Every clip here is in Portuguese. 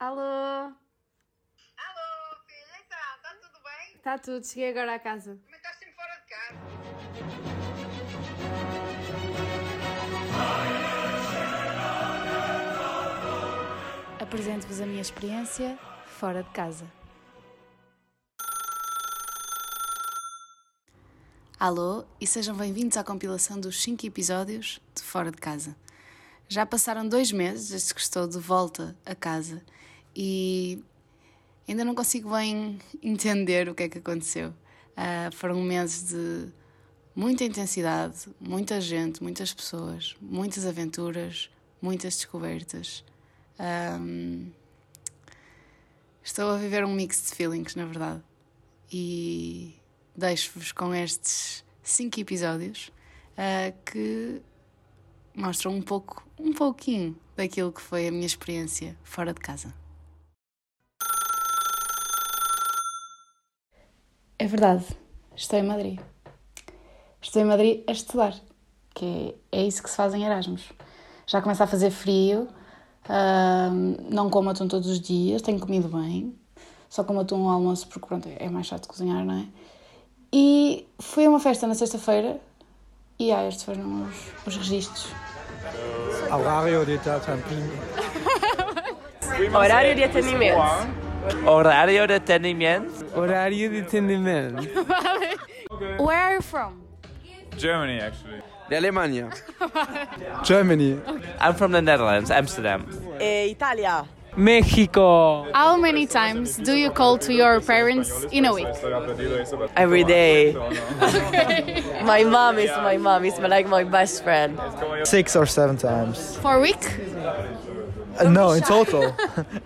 Alô? Alô, filha, então, está tudo bem? Está tudo, cheguei agora à casa. Mas estás sempre fora de casa. Apresento-vos a minha experiência fora de casa. Alô e sejam bem-vindos à compilação dos 5 episódios de Fora de Casa. Já passaram dois meses desde que estou de volta a casa e ainda não consigo bem entender o que é que aconteceu. Ah, foram meses de muita intensidade, muita gente, muitas pessoas, muitas aventuras, muitas descobertas. Ahm, estou a viver um mix de feelings, na verdade. E deixo-vos com estes cinco episódios ah, que mostram um pouco, um pouquinho daquilo que foi a minha experiência fora de casa. É verdade, estou em Madrid. Estou em Madrid a estudar, que é, isso que se faz em Erasmus. Já começa a fazer frio, ahm, não como atum todos os dias, tenho comido bem, só como atum ao almoço porque pronto, é mais chato cozinhar, não é? E fui a uma festa na sexta-feira e ah, estes foram os, os registros. Horario di trattamento. Horario di attenimento. Horario di attenimento. Horario di attenimento. Where are you from? Germany, actually. De Alemania. Germany. Okay. I'm from the Netherlands, Amsterdam. Uh, Italia. México. How many times do you call to your parents in a week? Every day. okay. my mom is my mom. Is like my best friend. Six or seven times. For a week? Uh, no, in total.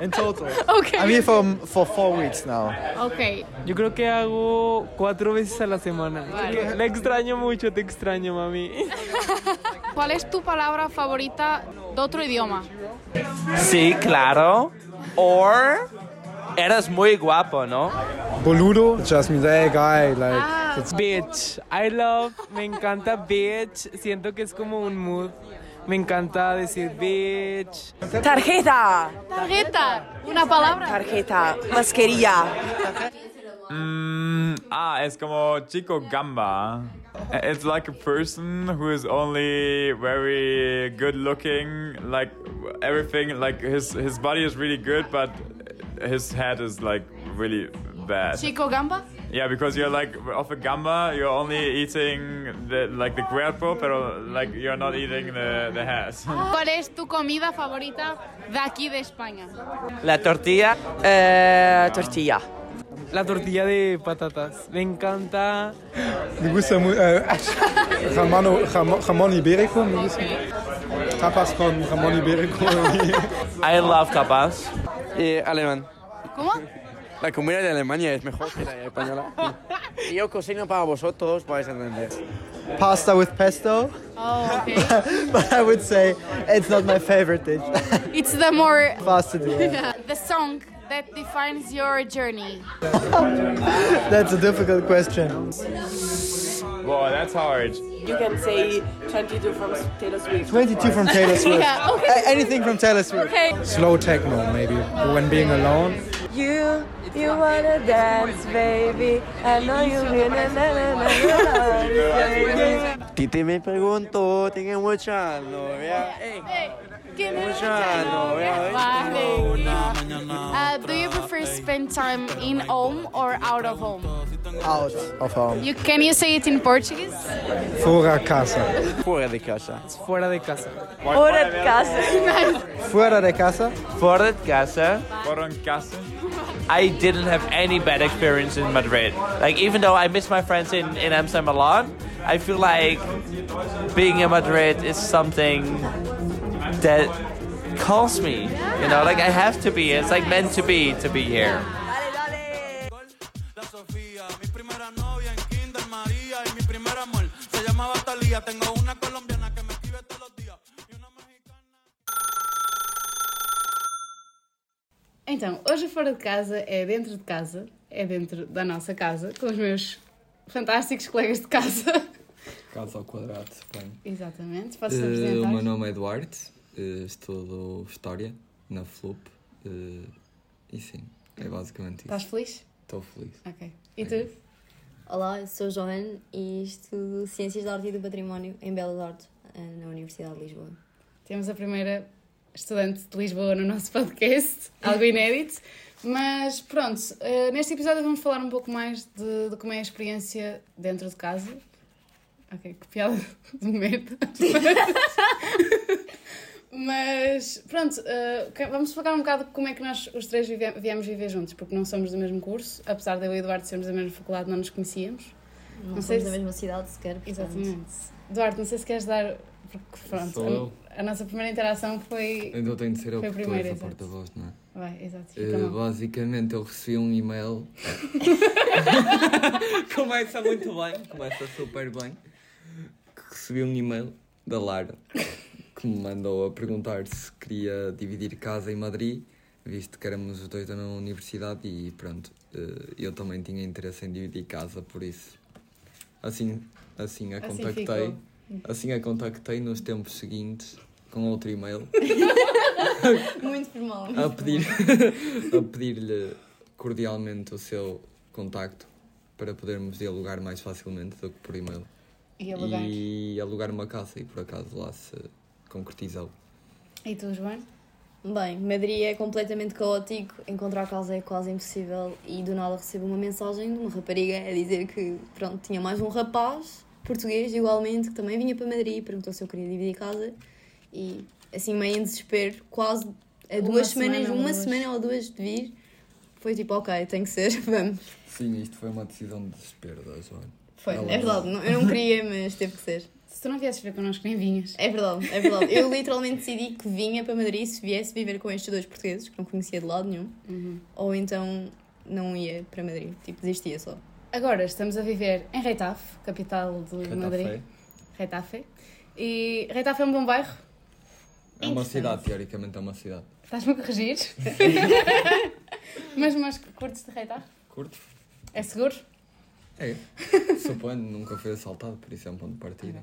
in total. Okay. I'm here for, for four weeks now. Ok. Yo creo que hago cuatro veces a la semana. Vale. La extraño mucho, te extraño, mami. ¿Cuál es tu palabra favorita de otro idioma? Sí, claro. Or eres muy guapo, ¿no? Boludo, just means hey guy, like Ah, Bitch. I love, me encanta bitch. Siento que es como un mood. Me encanta decir bitch. Tarjeta. tarjeta. Una palabra. Tarjeta. Mascarilla. Mm, ah, es como Chico Gamba. It's like a person who is only very good looking, like everything, like his his body is really good, but his head is like really bad. Chico Gamba? Yeah, because you're like of a gamba, you're only eating the like the cuerpo, pero like you're not eating the the head. ¿Cuál es tu comida favorita de aquí de España? La tortilla. Eh, tortilla. La tortilla de patatas. Me encanta. Me gusta muy. Uh, jamón, jamón, jamón ibérico, me gusta. Tapas con jamón ibérico. I love tapas. Eh, alemán. ¿Cómo? La comida de Alemania es mejor que la española. Y yo cocino para vosotros, podéis entender. Pasta with pesto. Oh, okay. But I would say it's not my favorite dish. It's the more Pasta, yeah. the song that defines your journey. That's a difficult question. Whoa, that's hard. You can say 22 from Taylor Swift. 22 from Taylor Swift. Yeah, okay. A- anything from Taylor Swift. Okay. Slow techno, maybe, when being alone. You, you wanna dance, baby. I know you wanna na, na, na, na, na. Titi me preguntó, ¿tiene mucha novia? Ey, mucha novia. Vale. Uh, do you prefer spend time in home or out of home? Out of home. You, can you say it in Portuguese? Fora casa. Fuera de casa. Fuera de casa. Hora de casa. Fuera de casa. For de casa. Fora de casa. I didn't have any bad experience in Madrid. Like even though I miss my friends in, in Amsterdam a lot, I feel like being in Madrid is something that calls me. You know, like I have to be. It's like meant to be to be here. Então, hoje fora de casa é dentro de casa, é dentro da nossa casa, com os meus fantásticos colegas de casa. Casa ao quadrado, suponho. Exatamente, posso Eh, apresentar? o meu nome é Duarte, eh, estudo História na FLUP. eh, E sim, é basicamente isso. Estás feliz? Estou feliz. Ok. E tu? Olá, eu sou Joana e estudo Ciências da Arte e do Património em Belas Artes, eh, na Universidade de Lisboa. Temos a primeira estudante de Lisboa no nosso podcast, algo inédito. Mas pronto, eh, neste episódio vamos falar um pouco mais de, de como é a experiência dentro de casa. Ok, que piada de merda. Mas pronto, que- vamos falar um bocado como é que nós os três vive- viemos viver juntos, porque não somos do mesmo curso, apesar de eu e o Eduardo sermos da mesma faculdade, não nos conhecíamos. Não, Não somos da se- mesma cidade sequer, portanto. Exatamente. Eduardo, não sei se queres dar. Porque pronto, Sou eu. a, a nossa primeira interação foi. Então tenho de ser eu Foi porque primeira, és a porta-voz, não é? Vai, exato. Mal. basicamente eu recebi um e-mail. Começa muito bem, começa super bem. Recebi um e-mail da Lara que me mandou a perguntar se queria dividir casa em Madrid, visto que éramos os dois na universidade e pronto, eh, eu também tinha interesse em dividir casa, por isso assim, assim a Assim contactei. ficou. Assim a contactei nos tempos seguintes com outro e-mail. Muito formal. a pedir a pedir-lhe cordialmente o seu contacto para podermos dialogar mais facilmente do que por e-mail. E alugar. E alugar uma casa e por acaso lá se concretizou. E tu, João? Bem, Madrid é completamente caótico, encontrar casa é quase impossível e do nada recebo uma mensagem de uma rapariga a dizer que pronto, tinha mais um rapaz português igualmente que também vinha para Madrid e perguntou se eu queria dividir casa e assim meio em desespero, quase a Uma duas semanas, semana uma duas. semana ou duas de vir, foi tipo ok, tem que ser, vamos. Sim, isto foi uma decisão de desespero da Joana. Foi, Ela- é verdade, não- eu não queria, mas teve que ser. Se tu não viesses ver connosco, nem vinhas. É verdade, é verdade. Eu literalmente decidi que vinha para Madrid se viesse viver com estes dois portugueses, que não conhecia de lado nenhum, Uhum. ou então não ia para Madrid, tipo, desistia só. Agora estamos a viver em Retafe, capital de Retafe. Madrid. Retafe. E Retafe é um bom bairro. É uma cidade, teoricamente é uma cidade. Estás-me a corrigir? mas, mas curtes de Retafe? Curto? É seguro? É. Suponho, nunca fui assaltado, por isso é um ponto de partida.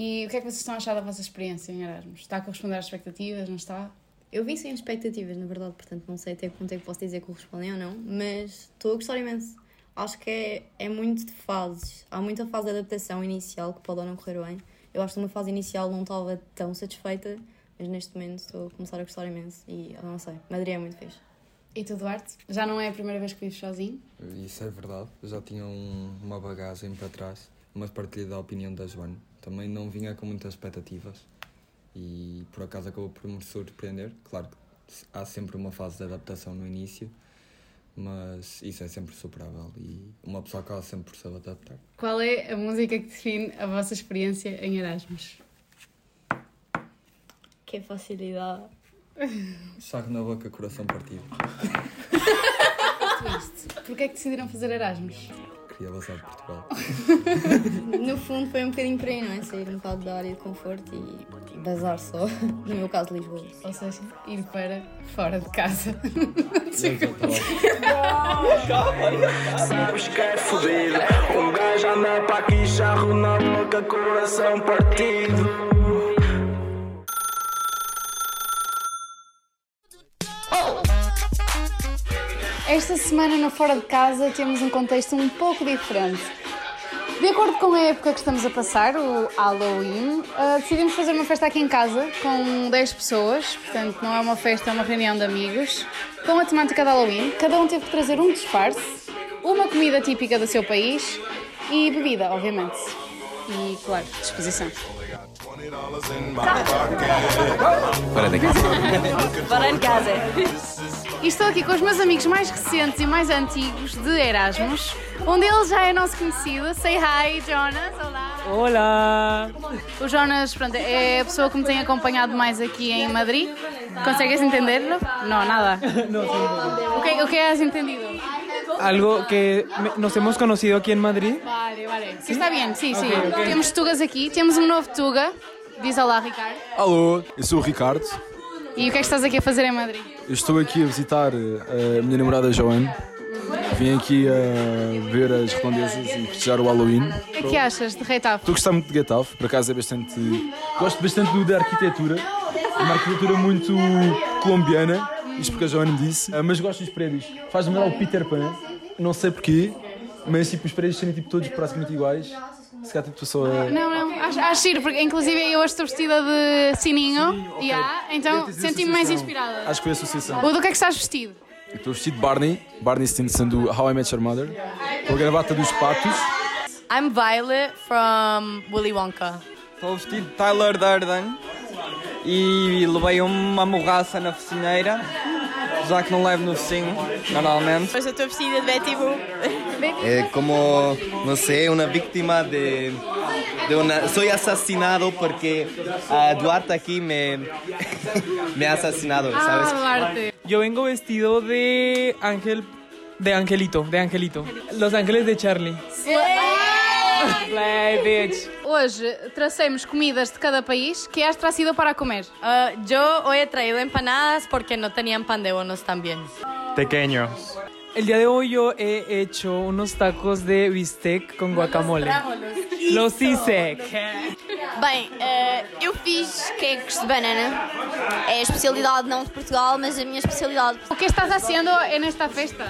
E o que é que vocês estão a achar da vossa experiência em Erasmus? Está a corresponder às expectativas? Não está? Eu vim sem expectativas, na verdade, portanto não sei até que ponto é que posso dizer que correspondem ou não, mas estou a gostar imenso. Acho que é, é muito de fases. Há muita fase de adaptação inicial que pode ou não correr bem. Eu acho que numa fase inicial não estava tão satisfeita, mas neste momento estou a começar a gostar imenso e eu não sei, Madrid é muito fixe. E tu, Duarte? Já não é a primeira vez que vives sozinho? Isso é verdade. Eu já tinha um- uma bagagem para trás, mas partilhei da opinião da Joana. Também não vinha com muitas expectativas e por acaso acabou por me surpreender. Claro que há sempre uma fase de adaptação no início, mas isso é sempre superável e uma pessoa acaba sempre por se adaptar. Qual é a música que define a vossa experiência em Erasmus? Que facilidade. Charro na boca, coração partido. Porquê é que decidiram fazer Erasmus? Queria vazar de Portugal. No fundo foi um bocadinho por aí, não é? Sair um bocado da área de conforto e bazar só. No meu caso, Lisboa. Ou seja, ir para fora de casa. Sabes que é fodido. Um gajo anda para aqui, charro na boca, coração partido. Esta semana no Fora de Casa temos um contexto um pouco diferente. De acordo com a época que estamos a passar, o Halloween, ah, decidimos fazer uma festa aqui em casa com 10 pessoas, portanto não é uma festa, é uma reunião de amigos, com a temática de Halloween. Cada um teve que trazer um disfarce, uma comida típica do seu país e bebida, obviamente. E, claro, disposição. Fora de casa. Fora de casa. E estou aqui com os meus amigos mais recentes e mais antigos de Erasmus. Um deles já é nosso conhecido. Say hi, Jonas. Olá. Olá! O Jonas, pronto, é a pessoa que me tem acompanhado mais aqui em Madrid. Consegues entenderlo? Não, nada. O que, o que has entendido? Algo que me- nos hemos conocido aquí en Madrid. Vale, vale. Sí, está bien, sim, sim. Ok, ok. Temos tugas aqui. Temos um novo tuga. Diz olá, Ricardo. Alô, eu sou o Ricardo. E o que é que estás aqui a fazer em Madrid? Eu estou aqui a visitar eh, a minha namorada Joana. Vim aqui a ver as redondezas e festejar o Halloween. O que é que achas de Retafe? Estou a gostar muito de Getafe, por acaso é bastante. Gosto bastante da arquitetura. É uma arquitetura muito colombiana Isto porque a Joana me disse. Ah, mas gosto dos prédios. Faz-me lembrar o Peter Pan. Não sei porquê, mas tipo, os prédios serem tipo, todos praticamente iguais. Se calhar tipo, só a... Não, não, acho, acho giro, porque inclusive eu hoje estou vestida de sininho. Yeah, então senti-me mais inspirada. Acho que foi a associação. O do que é que estás vestido? Eu Estou vestido de Barney. Barney Stinson do How I Met Your Mother. Com a gravata dos patos. I'm Violet from Willy Wonka. Estou vestido de Tyler Durden e levei uma morraça na focinheira, já que não levo no focinho, normalmente. Hoje eu estou vestida de Betty Boop. É como, no sé, una víctima de, de una... Soy asesinado porque ah, Duarte aquí me, me ha asesinado, ¿sabes? Yo vengo vestido de ángel, de angelito, de angelito. Los ángeles de Charlie. Play, bitch. Hoje tracemos comidas de cada país que has trazido para comer. Ah, yo hoy he traído empanadas porque no tenían pan de bonos también. Pequeños. El día de hoy yo he hecho unos tacos de bistec con guacamole. Los hice. Bem, eh, eu fiz queques de banana. É a especialidade não de Portugal, mas a minha especialidade. O que estás haciendo en esta festa?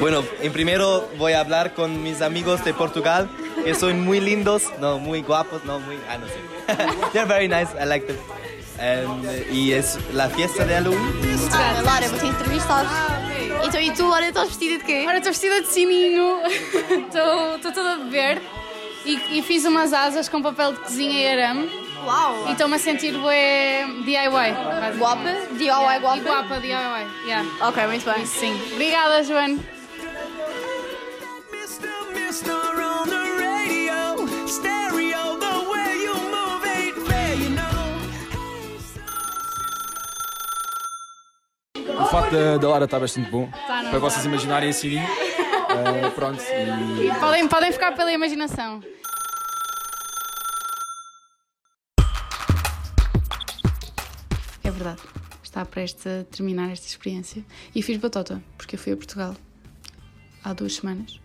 Bueno, en primero voy a hablar con mis amigos de Portugal, que son muy lindos, no, muy guapos, no, muy... Ah, no sé. They're very nice, I like them. Um, y es la fiesta de Halloween. Ah, Lara, vou te entrevistar. Então, e tu, olha, estás vestida de quê? Ora, estou vestida de sininho, estou toda de verde e, e fiz umas asas com papel de cozinha e arame. Uau! E estou-me a sentir bué DIY. Guapa? DIY guapa? E guapa, DIY, yeah. Ok, muito bem. Isso sim. Obrigada, Joana. Mister on the radio, O facto da, da Lara estar bastante bom. Tá, não para tá. vocês imaginarem assim. eh, pronto. E... Podem, podem ficar pela imaginação. É verdade. Está prestes a terminar esta experiência. E fiz batota, porque eu fui a Portugal há duas semanas.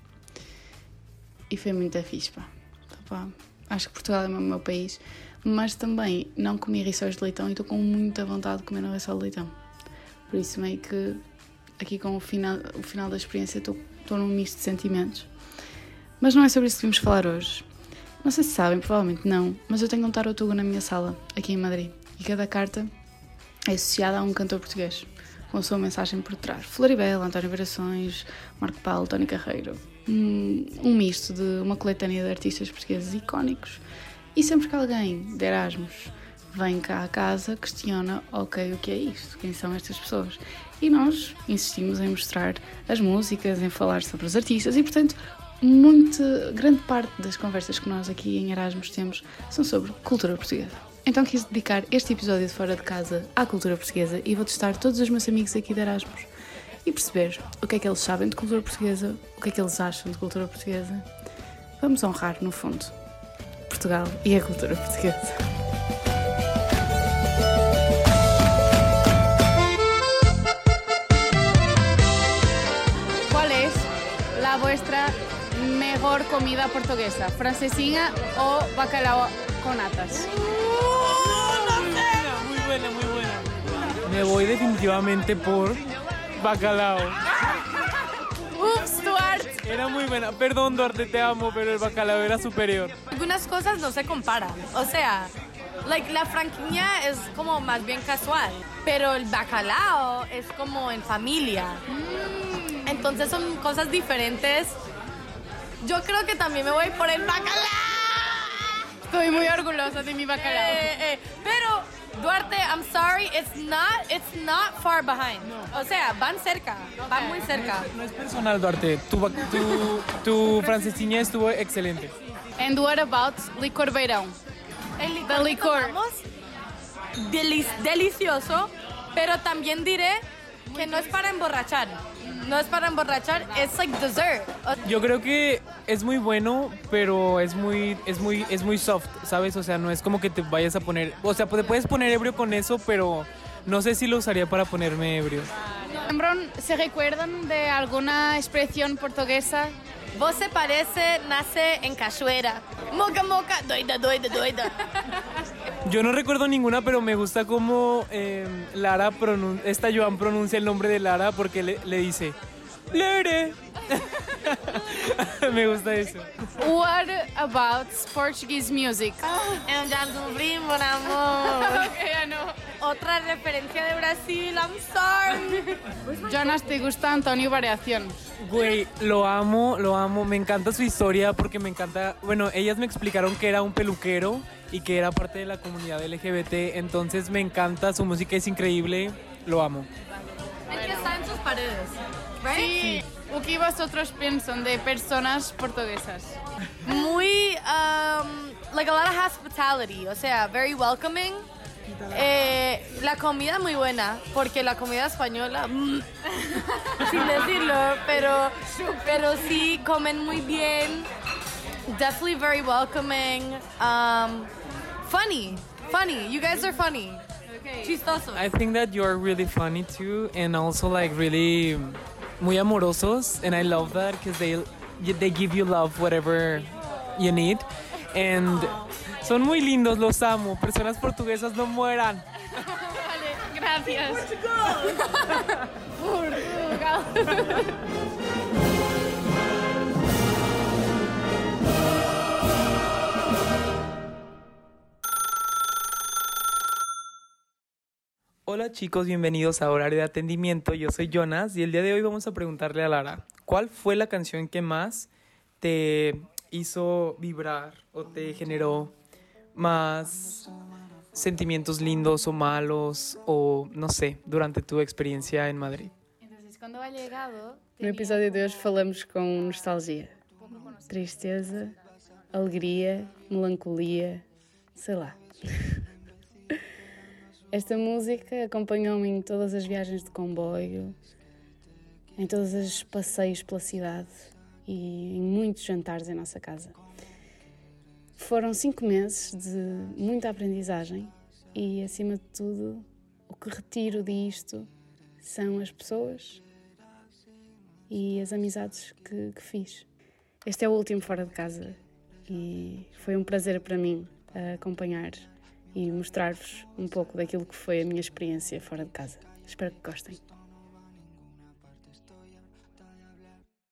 E foi muito fixe, pá. Pá, Acho que Portugal é o meu país. Mas também não comi rissóis de leitão e estou com muita vontade de comer um rissol de leitão. Por isso, meio que aqui com o final, o final da experiência estou, num misto de sentimentos. Mas não é sobre isso que vamos falar hoje. Não sei se sabem, provavelmente não, mas eu tenho um tarotuga na minha sala, aqui em Madrid. E cada carta é associada a um cantor português, com a sua mensagem por trás. Floribela, António Verações, Marco Paulo, Tony Carreiro. Um misto de uma coletânea de artistas portugueses icónicos. E sempre que alguém de Erasmus vem cá à casa, questiona, ok, o que é isto? Quem são estas pessoas? E nós insistimos em mostrar as músicas, em falar sobre os artistas e, portanto, muito, grande parte das conversas que nós aqui em Erasmus temos são sobre cultura portuguesa. Então quis dedicar este episódio de Fora de Casa à cultura portuguesa e vou testar todos os meus amigos aqui de Erasmus e perceber o que é que eles sabem de cultura portuguesa, o que é que eles acham de cultura portuguesa. Vamos honrar, no fundo, Portugal e a cultura portuguesa. Mejor comida portuguesa? ¿Francesina o bacalao con natas? Muy buena, muy buena. Me voy definitivamente por bacalao. Ups, Duarte. Era muy buena. Perdón, Duarte, te amo, pero el bacalao era superior. Algunas cosas no se comparan. O sea, like, la franquiña es como más bien casual, pero el bacalao es como en familia. Mm, Entonces son cosas diferentes. Yo creo que también me voy por el bacalao. Estoy muy orgullosa de mi bacalao. Eh, eh, pero Duarte, I'm sorry, it's not, it's not far behind. O sea, van cerca, van muy cerca. No es personal, Duarte. Tu, tu, tu francesiña estuvo excelente. And what about licor beirão? El licor, The licor. tomamos, deli- delicioso, pero también diré que no es para emborrachar. No es para emborrachar, es like dessert. Yo creo que es muy bueno, pero es muy, es muy, es muy soft, ¿sabes? O sea, no es como que te vayas a poner, o sea, te puedes poner ebrio con eso, pero no sé si lo usaría para ponerme ebrio. ¿Se recuerdan de alguna expresión portuguesa? Vos se parece, nace en cachoeira. Moca, moca, doida, doida, doida. Yo no recuerdo ninguna, pero me gusta cómo eh, Lara pronun- esta Joan pronuncia el nombre de Lara porque le, le dice Lere. me gusta eso. What about Portuguese music? Já descobri, mon amor. Ok, I know. Otra referencia de Brasil, I'm sorry. Jonas, ¿te gusta Antonio Variación? Güey, lo amo, lo amo. Me encanta su historia porque me encanta. Bueno, ellas me explicaron que era un peluquero y que era parte de la comunidad LGBT. Entonces me encanta, su música es increíble. Lo amo. Es que está en sus paredes. Sí. O que vosotros piensan de personas portuguesas? Muy, um, like a lot of hospitality, o sea, very welcoming. Eh, la comida muy buena, porque la comida española, mm, sin decirlo, pero, pero sí comen muy bien. Definitely very welcoming. Um, funny, funny. You guys are funny. Chistoso. I think that you're really funny too, and also like really muy amorosos, and I love that because they they give you love whatever you need, and son muy lindos, los amo. Personas portuguesas no mueran. Vale, gracias. Portugal. Hola chicos, bienvenidos a Horario de Atendimiento. Yo soy Jonas y el día de hoy vamos a preguntarle a Lara, ¿cuál fue la canción que más te hizo vibrar o te generó más sentimientos lindos o malos o no sé, durante tu experiencia en Madrid? Entonces, cuando ha llegado, No episódio de hoje falamos com nostalgia, tristeza, alegria, melancolia, sei lá. Esta música acompanhou-me em todas as viagens de comboio, em todos os passeios pela cidade e em muitos jantares em nossa casa. Foram cinco meses de muita aprendizagem e, acima de tudo, o que retiro disto são as pessoas e as amizades que, que fiz. Este é o último fora de casa e foi um prazer para mim eh, acompanhar e mostrar-vos um pouco daquilo que foi a minha experiência fora de casa. Espero que gostem.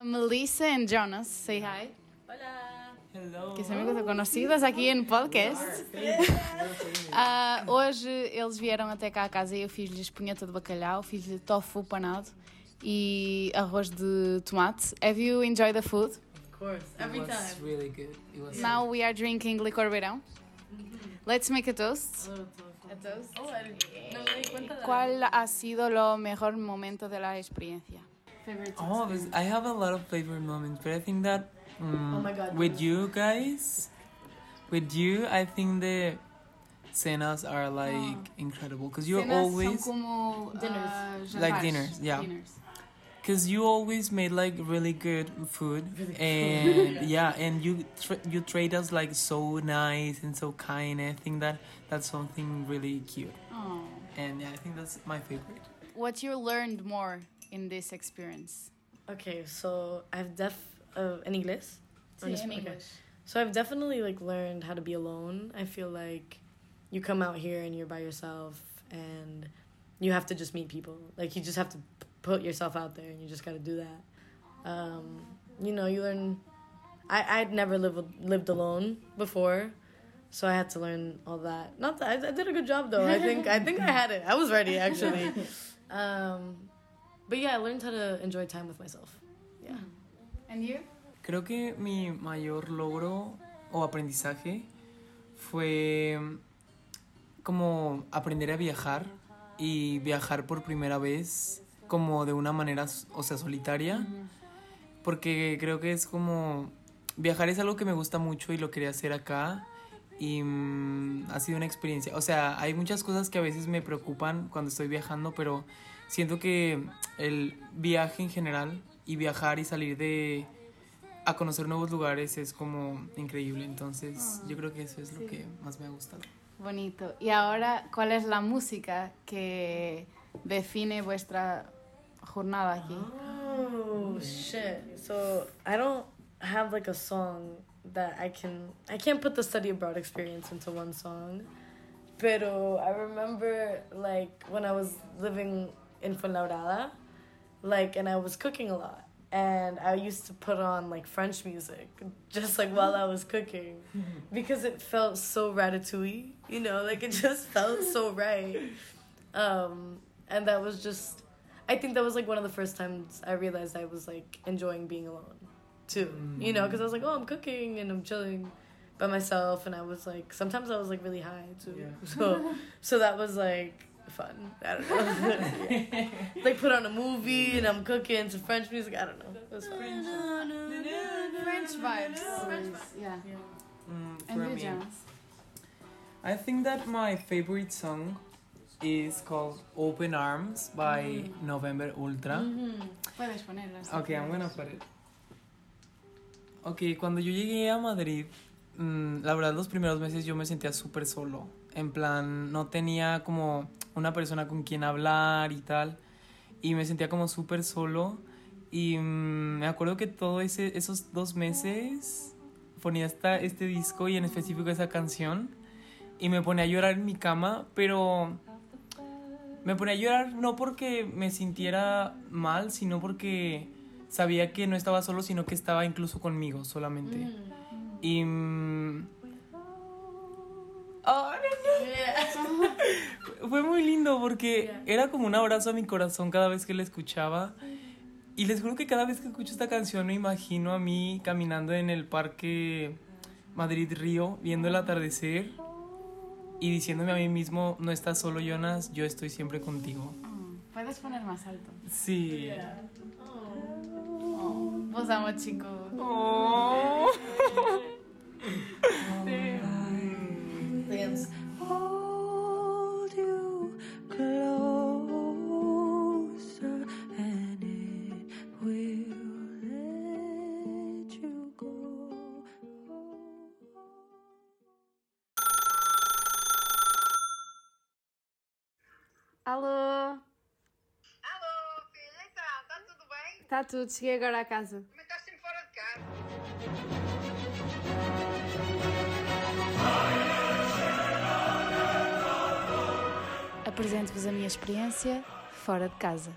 Melissa and Jonas, say hi. Hola. Que são amigos conhecidos aqui em podcast. Ah, hoje eles vieram até cá a casa e eu fiz-lhes espunheta de bacalhau, fiz-lhe tofu panado e arroz de tomate. Have you enjoyed the food? Of course, every It was time. really good. It was Now we are drinking licor verão. Let's make a toast. A toast. Oh, I didn't- no me di cuenta de ¿Cuál ha sido lo mejor momento de la experiencia? Oh, this, I have a lot of favorite moments, but I think that mm, Oh my God, with Jonas. you guys, with you, I think the cenas are like incredible because you're Cenas always son como Dinners. ah, like dinners, yeah. Dinners. Because you always made like really good food, and yeah, and you tra- you trade us like so nice and so kind. I think that that's something really cute, Oh. and yeah, I think that's my favorite. What you learned more in this experience? Okay, so I've def uh, in English. Or Sí, just- en okay. English. So I've definitely like learned how to be alone. I feel like you come out here and you're by yourself and you have to just meet people. Like you just have to p- put yourself out there and you just got to do that. Um, you know, you learn. I I'd never lived lived alone before, so I had to learn all that. Not that I, I did a good job though. I think I think I had it. I was ready actually. Um, but yeah, I learned how to enjoy time with myself. Yeah. And you? Creo que mi mayor logro o aprendizaje fue como aprender a viajar y viajar por primera vez como de una manera, o sea, solitaria, porque creo que es como viajar es algo que me gusta mucho y lo quería hacer acá y mm, ha sido una experiencia, o sea, hay muchas cosas que a veces me preocupan cuando estoy viajando, pero siento que el viaje en general y viajar y salir de a conocer nuevos lugares es como increíble. Entonces, Ah, yo creo que eso es lo sí. que más me ha gustado. Bonito. Y ahora, ¿cuál es la música que define vuestra jornada aquí? Oh shit. So I don't have like a song that I can I can't put the study abroad experience into one song. Pero I remember like when I was living in Fuenlabrada, like and I was cooking a lot. And I used to put on like French music just like while I was cooking because it felt so ratatouille, you know, like it just felt so right. Um, and that was just, I think that was like one of the first times I realized I was like enjoying being alone too, you know, because I was like, oh, I'm cooking and I'm chilling by myself, and I was like, sometimes I was like really high too, so so that was like fun. I don't know, like put on a movie and I'm cooking to French music. I don't know, it was fun. French vibes. French Yeah. Mm, And for you, me, I think that my favorite song is called Open Arms by Mm. November Ultra. Ujú. Puedes ponerlas. Ok, I'm gonna put it. Ok, cuando yo llegué a Madrid, mm, la verdad los primeros meses yo me sentía súper solo. En plan, no tenía como una persona con quien hablar y tal. Y me sentía como súper solo. Y mm, me acuerdo que todos esos dos meses ponía esta, este disco y en específico esa canción. Y me ponía a llorar en mi cama, pero me ponía a llorar no porque me sintiera mal, sino porque sabía que no estaba solo, sino que estaba incluso conmigo solamente. Y... mm, ah, no, no. Fue muy lindo porque era como un abrazo a mi corazón cada vez que la escuchaba. Y les juro que cada vez que escucho esta canción me imagino a mí caminando en el parque Madrid-Río, viendo el atardecer y diciéndome a mí mismo, no estás solo Jonas, yo estoy siempre contigo. Puedes poner más alto. Sí. Oh, vos amo, chicos. Dance. Está tudo, cheguei agora à casa. Também estás sempre fora de casa. Apresento-vos a minha experiência fora de casa.